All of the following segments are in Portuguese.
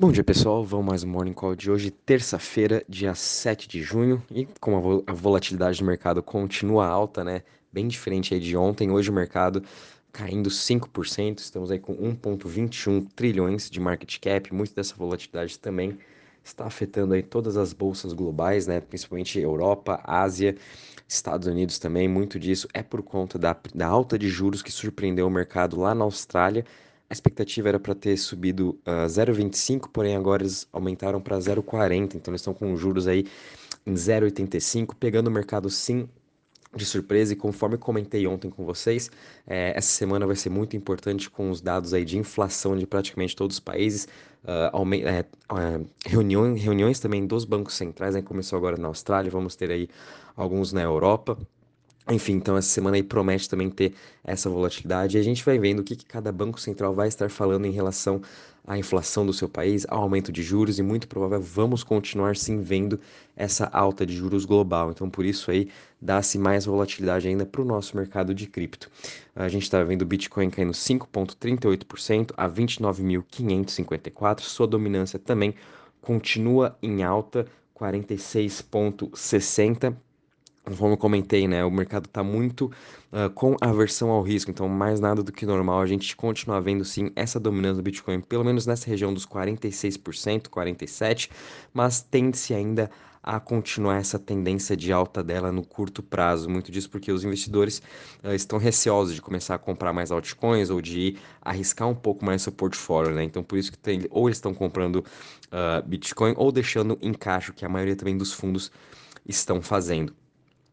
Bom dia pessoal, vamos mais um Morning Call de hoje, terça-feira, dia 7 de junho, e como a volatilidade do mercado continua alta, né, bem diferente aí de ontem, hoje o mercado caindo 5%, estamos aí com 1.21 trilhões de market cap, muito dessa volatilidade também está afetando aí todas as bolsas globais, né, principalmente Europa, Ásia, Estados Unidos também, muito disso é por conta da, da alta de juros que surpreendeu o mercado lá na Austrália, a expectativa era para ter subido uh, ah, 0,25, porém agora eles aumentaram para 0,40, então eles estão com juros aí em 0,85, pegando o mercado sim de surpresa. E conforme comentei ontem com vocês, é, essa semana vai ser muito importante com os dados aí de inflação de praticamente todos os países, uh, é, uh, reuniões, reuniões também dos bancos centrais, né, começou agora na Austrália, vamos ter aí alguns na Europa, enfim, então essa semana aí promete também ter essa volatilidade e a gente vai vendo o que, que cada banco central vai estar falando em relação à inflação do seu país, ao aumento de juros e muito provável vamos continuar sim vendo essa alta de juros global. Então por isso aí dá-se mais volatilidade ainda para o nosso mercado de cripto. A gente está vendo o Bitcoin caindo 5,38% a 29.554, sua dominância também continua em alta, 46,60%. Como eu comentei, né, o mercado está muito uh, com aversão ao risco, então mais nada do que normal a gente continua vendo sim essa dominância do Bitcoin, pelo menos nessa região dos 46%, 47%, mas tende-se ainda a continuar essa tendência de alta dela no curto prazo. Muito disso porque os investidores uh, estão receosos de começar a comprar mais altcoins ou de arriscar um pouco mais seu portfólio, né? Então por isso que tem, ou eles estão comprando uh, Bitcoin ou deixando em caixa, que a maioria também dos fundos estão fazendo.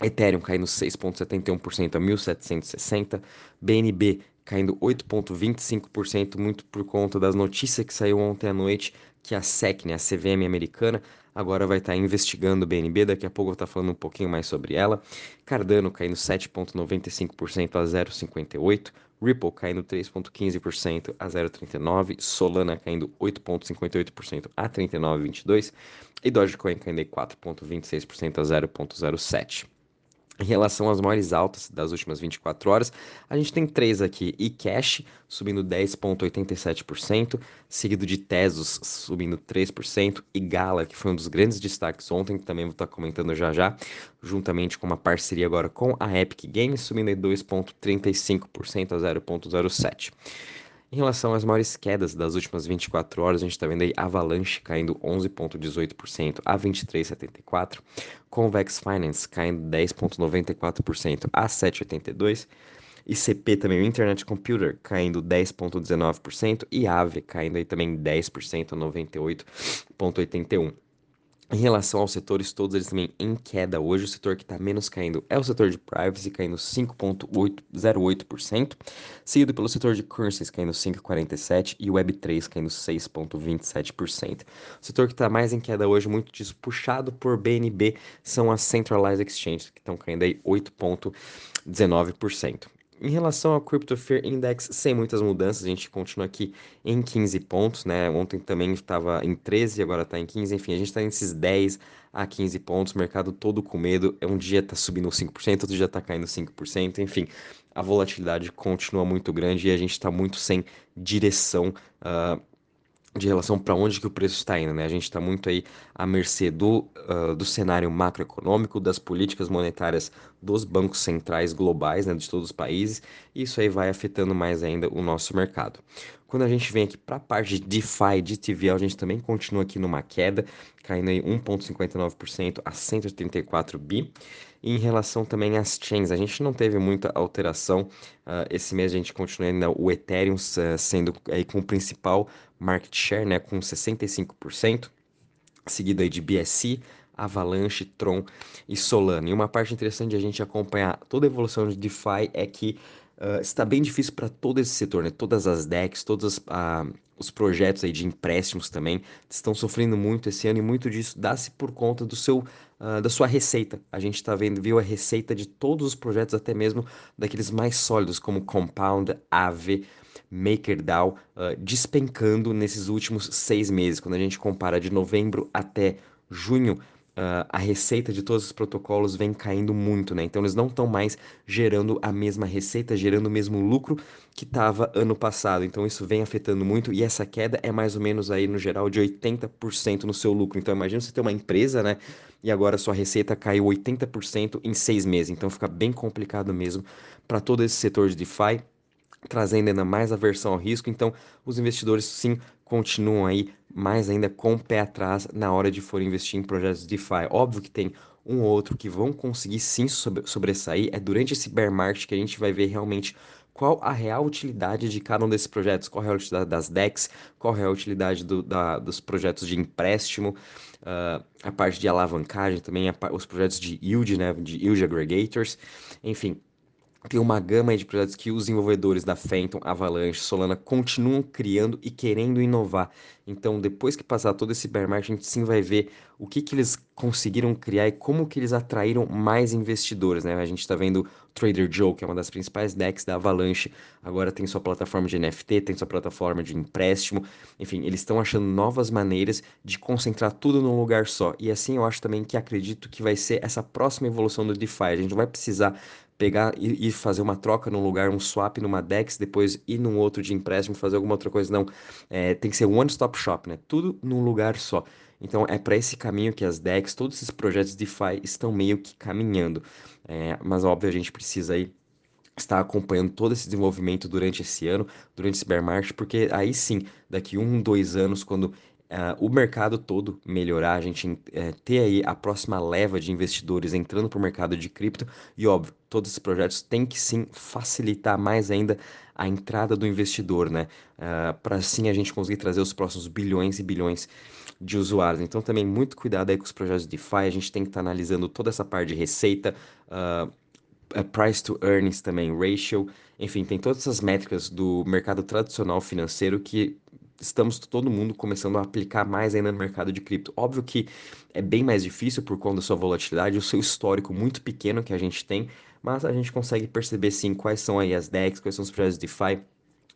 Ethereum caindo 6,71% a 1.760, BNB caindo 8,25%, muito por conta das notícias que saiu ontem à noite que a SEC, né, a CVM americana, agora vai estar tá investigando o BNB, daqui a pouco eu vou estar tá falando um pouquinho mais sobre ela. Cardano caindo 7,95% a 0,58%, Ripple caindo 3,15% a 0,39%, Solana caindo 8,58% a 39,22% e Dogecoin caindo 4,26% a 0,07%. Em relação às maiores altas das últimas 24 horas, a gente tem três aqui: eCash subindo 10,87%, seguido de Tesos subindo 3%, e Gala, que foi um dos grandes destaques ontem, que também vou estar comentando já já, juntamente com uma parceria agora com a Epic Games, subindo 2,35% a 0,07%. Em relação às maiores quedas das últimas 24 horas, a gente está vendo aí Avalanche caindo 11,18% a 23,74%, Convex Finance caindo 10,94% a 7,82%, ICP também, o Internet Computer, caindo 10,19% e AVE caindo aí também 10% a 98,81%. Em relação aos setores, todos eles também em queda hoje. O setor que está menos caindo é o setor de privacy, caindo 5,08%, seguido pelo setor de currencies, caindo 5,47%, e Web3 caindo 6,27%. O setor que está mais em queda hoje, muito disso puxado por BNB, são as Centralized Exchanges, que estão caindo aí 8,19%. Em relação ao Crypto Fear Index, sem muitas mudanças, a gente continua aqui em 15 pontos, né? Ontem também estava em 13, agora está em 15, enfim, a gente está nesses 10 a 15 pontos, mercado todo com medo, é um dia está subindo 5%, outro dia está caindo 5%, enfim, a volatilidade continua muito grande e a gente está muito sem direção uh, de relação para onde que o preço está indo, né? A gente está muito aí à mercê do, uh, do cenário macroeconômico, das políticas monetárias dos bancos centrais globais, né, de todos os países, e isso aí vai afetando mais ainda o nosso mercado. Quando a gente vem aqui para a parte de DeFi, de TVL, a gente também continua aqui numa queda, caindo aí 1,59% a 134 bi. Em relação também às chains, a gente não teve muita alteração. Uh, esse mês a gente continua ainda o Ethereum uh, sendo aí com o principal market share, né, com 65%, seguido aí de BSC, Avalanche, Tron e Solana. E uma parte interessante de a gente acompanhar toda a evolução de DeFi é que uh, está bem difícil para todo esse setor, né? Todas as decks, todos uh, os projetos aí de empréstimos também estão sofrendo muito esse ano e muito disso dá-se por conta do seu uh, da sua receita. A gente está vendo, viu a receita de todos os projetos, até mesmo daqueles mais sólidos como Compound, Aave, MakerDAO, uh, despencando nesses últimos seis meses. Quando a gente compara de novembro até junho, uh, a receita de todos os protocolos vem caindo muito, né? Então eles não estão mais gerando a mesma receita, gerando o mesmo lucro que estava ano passado. Então isso vem afetando muito e essa queda é mais ou menos aí no geral de 80% no seu lucro. Então imagina você ter uma empresa, né? E agora sua receita caiu 80% em seis meses. Então fica bem complicado mesmo para todo esse setor de DeFi trazendo ainda mais aversão ao risco. Então, os investidores sim continuam aí mais ainda com o pé atrás na hora de for investir em projetos DeFi. Óbvio que tem um ou outro que vão conseguir sim sobressair. É durante esse bear market que a gente vai ver realmente qual a real utilidade de cada um desses projetos, qual a real utilidade das DEX, qual a real utilidade do, da, dos projetos de empréstimo, uh, a parte de alavancagem também, a, os projetos de yield, né, de yield aggregators, enfim, tem uma gama de projetos que os desenvolvedores da Phantom, Avalanche, Solana continuam criando e querendo inovar. Então, depois que passar todo esse bear market, a gente sim vai ver o que, que eles conseguiram criar e como que eles atraíram mais investidores, né? A gente está vendo Trader Joe, que é uma das principais decks da Avalanche, agora tem sua plataforma de NFT, tem sua plataforma de empréstimo, enfim, eles estão achando novas maneiras de concentrar tudo num lugar só. E assim eu acho também que acredito que vai ser essa próxima evolução do DeFi. A gente vai precisar pegar e, fazer uma troca num lugar, um swap numa DEX, depois ir num outro de empréstimo, fazer alguma outra coisa. Não, é, tem que ser one stop shop, né? Tudo num lugar só. Então é para esse caminho que as DEX, todos esses projetos DeFi estão meio que caminhando. É, mas óbvio, a gente precisa aí estar acompanhando todo esse desenvolvimento durante esse ano, durante esse bear market, porque aí sim, daqui um, dois anos, quando uh, o mercado todo melhorar, a gente uh, ter aí a próxima leva de investidores entrando para o mercado de cripto e óbvio, todos esses projetos têm que sim facilitar mais ainda a entrada do investidor, né? Uh, para assim a gente conseguir trazer os próximos bilhões e bilhões de usuários. Então também muito cuidado aí com os projetos de DeFi, a gente tem que estar tá analisando toda essa parte de receita, uh, price to earnings também, ratio, enfim, tem todas essas métricas do mercado tradicional financeiro que estamos todo mundo começando a aplicar mais ainda no mercado de cripto. Óbvio que é bem mais difícil por conta da sua volatilidade, o seu histórico muito pequeno que a gente tem, mas a gente consegue perceber sim quais são aí as DEX, quais são os projetos DeFi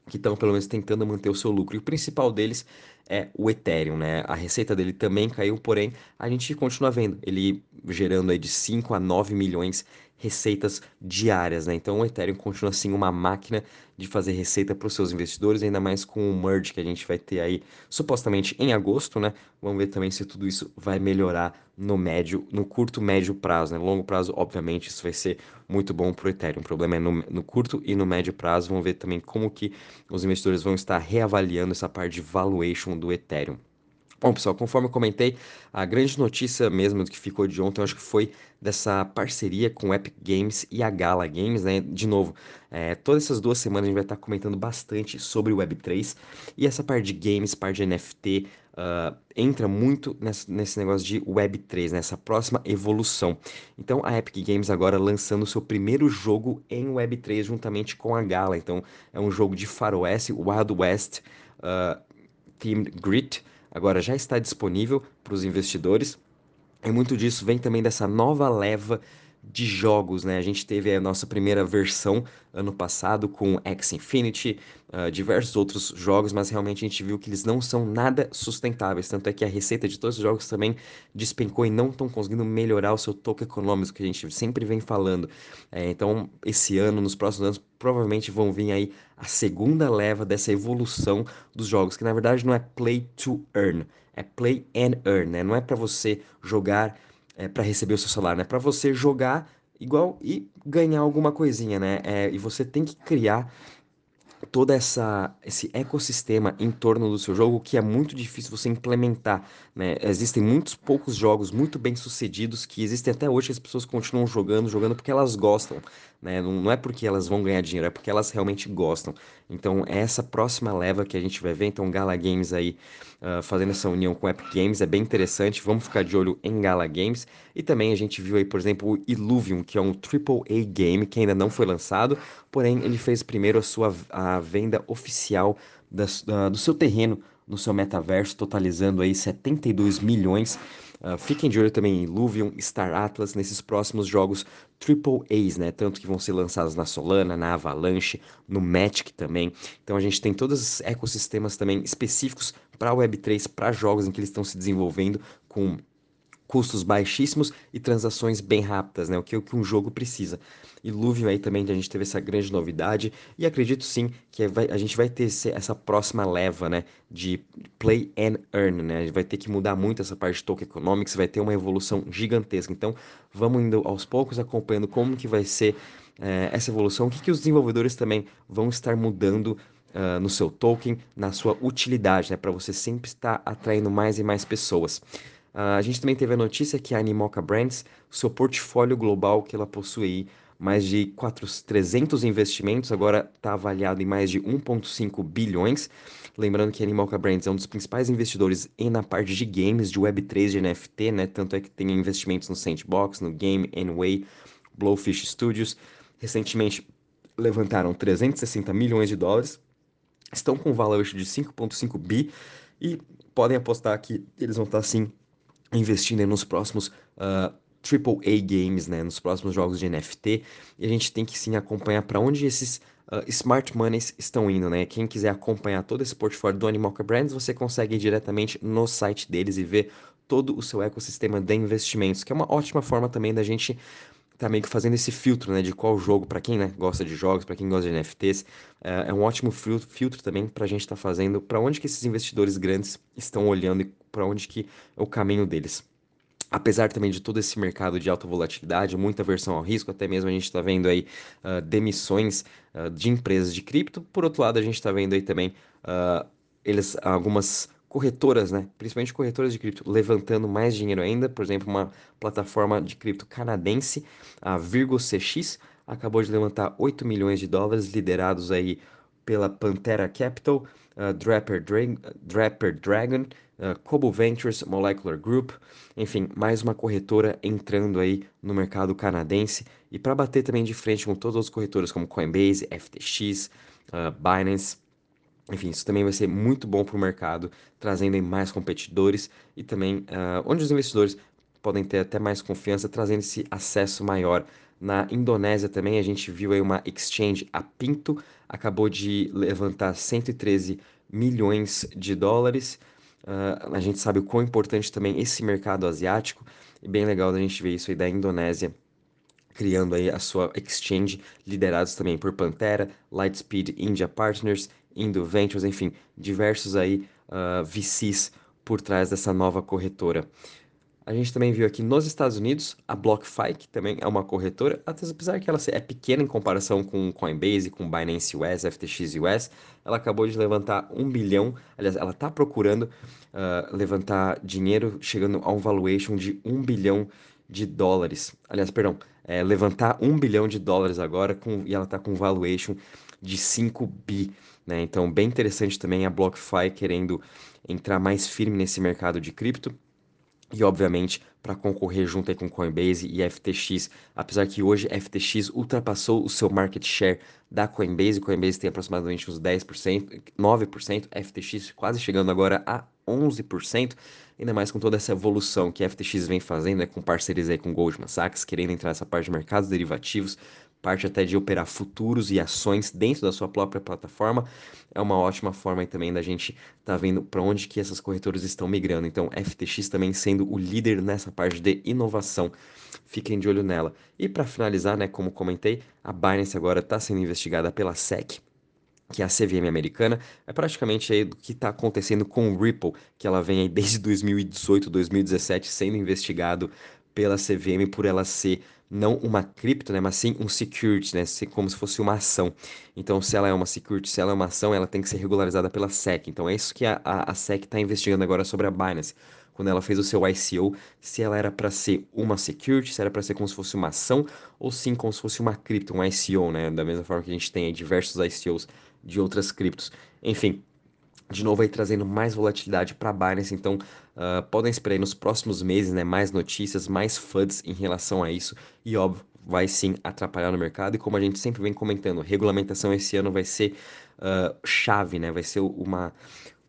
que estão pelo menos tentando manter o seu lucro. E o principal deles é o Ethereum, né? A receita dele também caiu, porém a gente continua vendo ele gerando aí de 5 a 9 milhões receitas diárias, né? Então o Ethereum continua assim uma máquina de fazer receita para os seus investidores, ainda mais com o merge que a gente vai ter aí supostamente em agosto, né? Vamos ver também se tudo isso vai melhorar no médio, no curto médio prazo, né? Longo prazo, obviamente, isso vai ser muito bom para o Ethereum. O problema é no, no curto e no médio prazo. Vamos ver também como que os investidores vão estar reavaliando essa parte de valuation do Ethereum. Bom, pessoal, conforme eu comentei, a grande notícia mesmo que ficou de ontem, eu acho que foi dessa parceria com Epic Games e a Gala Games, né? De novo, é, todas essas duas semanas a gente vai estar comentando bastante sobre o Web3 e essa parte de games, parte de NFT, uh, ah, entra muito nesse, nesse negócio de Web3, nessa próxima evolução. Então, a Epic Games agora lançando o seu primeiro jogo em Web3 juntamente com a Gala. Então, é um jogo de faroeste, Wild West, uh, Themed Grit, agora já está disponível para os investidores. E muito disso vem também dessa nova leva de jogos, né? A gente teve a nossa primeira versão ano passado com X Infinity, uh, diversos outros jogos, mas realmente a gente viu que eles não são nada sustentáveis. Tanto é que a receita de todos os jogos também despencou e não estão conseguindo melhorar o seu toque econômico, que a gente sempre vem falando. É, então, esse ano, nos próximos anos, provavelmente vão vir aí a segunda leva dessa evolução dos jogos, que na verdade não é play to earn, é play and earn, né? Não é para você jogar é, para receber o seu salário, né? Para você jogar igual e ganhar alguma coisinha, né? É, e você tem que criar todo essa, esse ecossistema em torno do seu jogo que é muito difícil você implementar. Né? Existem muitos poucos jogos muito bem sucedidos que existem até hoje as pessoas continuam jogando, jogando porque elas gostam. Né? Não, é porque elas vão ganhar dinheiro, é porque elas realmente gostam. Então, é essa próxima leva que a gente vai ver. Então, Gala Games aí uh, fazendo essa união com Epic Games é bem interessante. Vamos ficar de olho em Gala Games. E também a gente viu aí, por exemplo, o Illuvium, que é um AAA game que ainda não foi lançado, porém ele fez primeiro a sua a venda oficial da, da, do seu terreno no seu metaverso, totalizando aí 72 milhões. Uh, fiquem de olho também em Illuvium, Star Atlas, nesses próximos jogos Triple A's, né? Tanto que vão ser lançados na Solana, na Avalanche, no Matic também. Então a gente tem todos os ecossistemas também específicos para Web3, para jogos em que eles estão se desenvolvendo com custos baixíssimos e transações bem rápidas, né? O que, o que um jogo precisa. E Luvium aí também a gente teve essa grande novidade e acredito sim que vai, a gente vai ter essa próxima leva, né, de play and earn, né? A gente vai ter que mudar muito essa parte de token economics, vai ter uma evolução gigantesca. Então, vamos indo aos poucos acompanhando como que vai ser é, essa evolução, o que, que os desenvolvedores também vão estar mudando uh, no seu token, na sua utilidade, né, para você sempre estar atraindo mais e mais pessoas. Uh, a gente também teve a notícia que a Animoca Brands, seu portfólio global que ela possui mais de 4, 300 investimentos, agora está avaliado em mais de 1,5 bilhões. Lembrando que a Animoca Brands é um dos principais investidores na parte de games, de Web3, de NFT, né? Tanto é que tem investimentos no Sandbox, no Game Anyway, Blowfish Studios. Recentemente levantaram 360 milhões de dólares, estão com um valor de 5,5 bi e podem apostar que eles vão estar sim investindo nos próximos uh, ah, AAA games, né, nos próximos jogos de NFT, e a gente tem que sim acompanhar para onde esses uh, smart monies estão indo, né? Quem quiser acompanhar todo esse portfólio do Animoca Brands, você consegue ir diretamente no site deles e ver todo o seu ecossistema de investimentos, que é uma ótima forma também da gente tá meio que fazendo esse filtro, né, de qual jogo, para quem, né, gosta de jogos, para quem gosta de NFTs, é, é um ótimo filtro também para a gente estar tá fazendo, para onde que esses investidores grandes estão olhando e para onde que é o caminho deles. Apesar também de todo esse mercado de alta volatilidade, muita aversão ao risco, até mesmo a gente está vendo aí uh, demissões uh, de empresas de cripto. Por outro lado, a gente está vendo aí também uh, eles, algumas corretoras, né? principalmente corretoras de cripto, levantando mais dinheiro ainda. Por exemplo, uma plataforma de cripto canadense, a Virgo CX, acabou de levantar 8 milhões de dólares, liderados aí pela Pantera Capital, uh, Draper, Dra Draper Dragon, uh, Ventures, Molecular Group, enfim, mais uma corretora entrando aí no mercado canadense e para bater também de frente com todas as corretoras como Coinbase, FTX, uh, Binance. Enfim, isso também vai ser muito bom para o mercado, trazendo mais competidores e também uh, onde os investidores podem ter até mais confiança, trazendo esse acesso maior. Na Indonésia também a gente viu aí uma exchange, a Pinto, acabou de levantar 113 milhões de dólares. Uh, a gente sabe o quão importante também esse mercado asiático e bem legal da gente ver isso aí da Indonésia criando aí a sua exchange, liderados também por Pantera, Lightspeed India Partners, Indo Ventures, enfim, diversos aí uh, ah, VCs por trás dessa nova corretora. A gente também viu aqui nos Estados Unidos a BlockFi, que também é uma corretora, apesar que ela é pequena em comparação com Coinbase, com Binance US, FTX US, ela acabou de levantar um bilhão, aliás, ela está procurando uh, levantar dinheiro chegando a um valuation de um bilhão de dólares. Aliás, perdão, é, levantar um bilhão de dólares agora com, e ela está com valuation de 5 bi. Né? Então, bem interessante também a BlockFi querendo entrar mais firme nesse mercado de cripto e obviamente para concorrer junto aí com Coinbase e FTX, apesar que hoje FTX ultrapassou o seu market share da Coinbase, Coinbase tem aproximadamente uns 10%, 9%, FTX quase chegando agora a 11%, ainda mais com toda essa evolução que FTX vem fazendo, né, com parcerias aí com Goldman Sachs, querendo entrar nessa parte de mercados derivativos, parte até de operar futuros e ações dentro da sua própria plataforma, é uma ótima forma também da gente estar tá vendo para onde que essas corretoras estão migrando. Então, FTX também sendo o líder nessa parte de inovação. Fiquem de olho nela. E para finalizar, né, como comentei, a Binance agora está sendo investigada pela SEC, que é a CVM americana, é praticamente aí do que está acontecendo com o Ripple, que ela vem aí desde 2018, 2017 sendo investigado pela CVM por ela ser não uma cripto, né, mas sim um security, né, como se fosse uma ação. Então, se ela é uma security, se ela é uma ação, ela tem que ser regularizada pela SEC. Então, é isso que a, a, a SEC está investigando agora sobre a Binance. Quando ela fez o seu ICO, se ela era para ser uma security, se era para ser como se fosse uma ação, ou sim como se fosse uma cripto, um ICO, né? Da mesma forma que a gente tem diversos ICOs de outras criptos. Enfim, de novo aí trazendo mais volatilidade para a Binance, então uh, podem esperar aí nos próximos meses né, mais notícias, mais FUDs em relação a isso. E óbvio vai sim atrapalhar no mercado. E como a gente sempre vem comentando, regulamentação esse ano vai ser uh, chave, né, vai ser uma,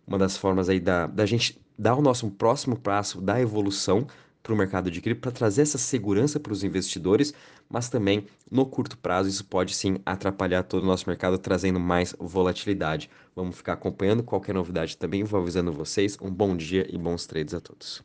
uma das formas aí da, da gente dar o nosso próximo passo da evolução para o mercado de cripto para trazer essa segurança para os investidores, mas também no curto prazo isso pode sim atrapalhar todo o nosso mercado, trazendo mais volatilidade. Vamos ficar acompanhando qualquer novidade também, vou avisando vocês. Um bom dia e bons trades a todos.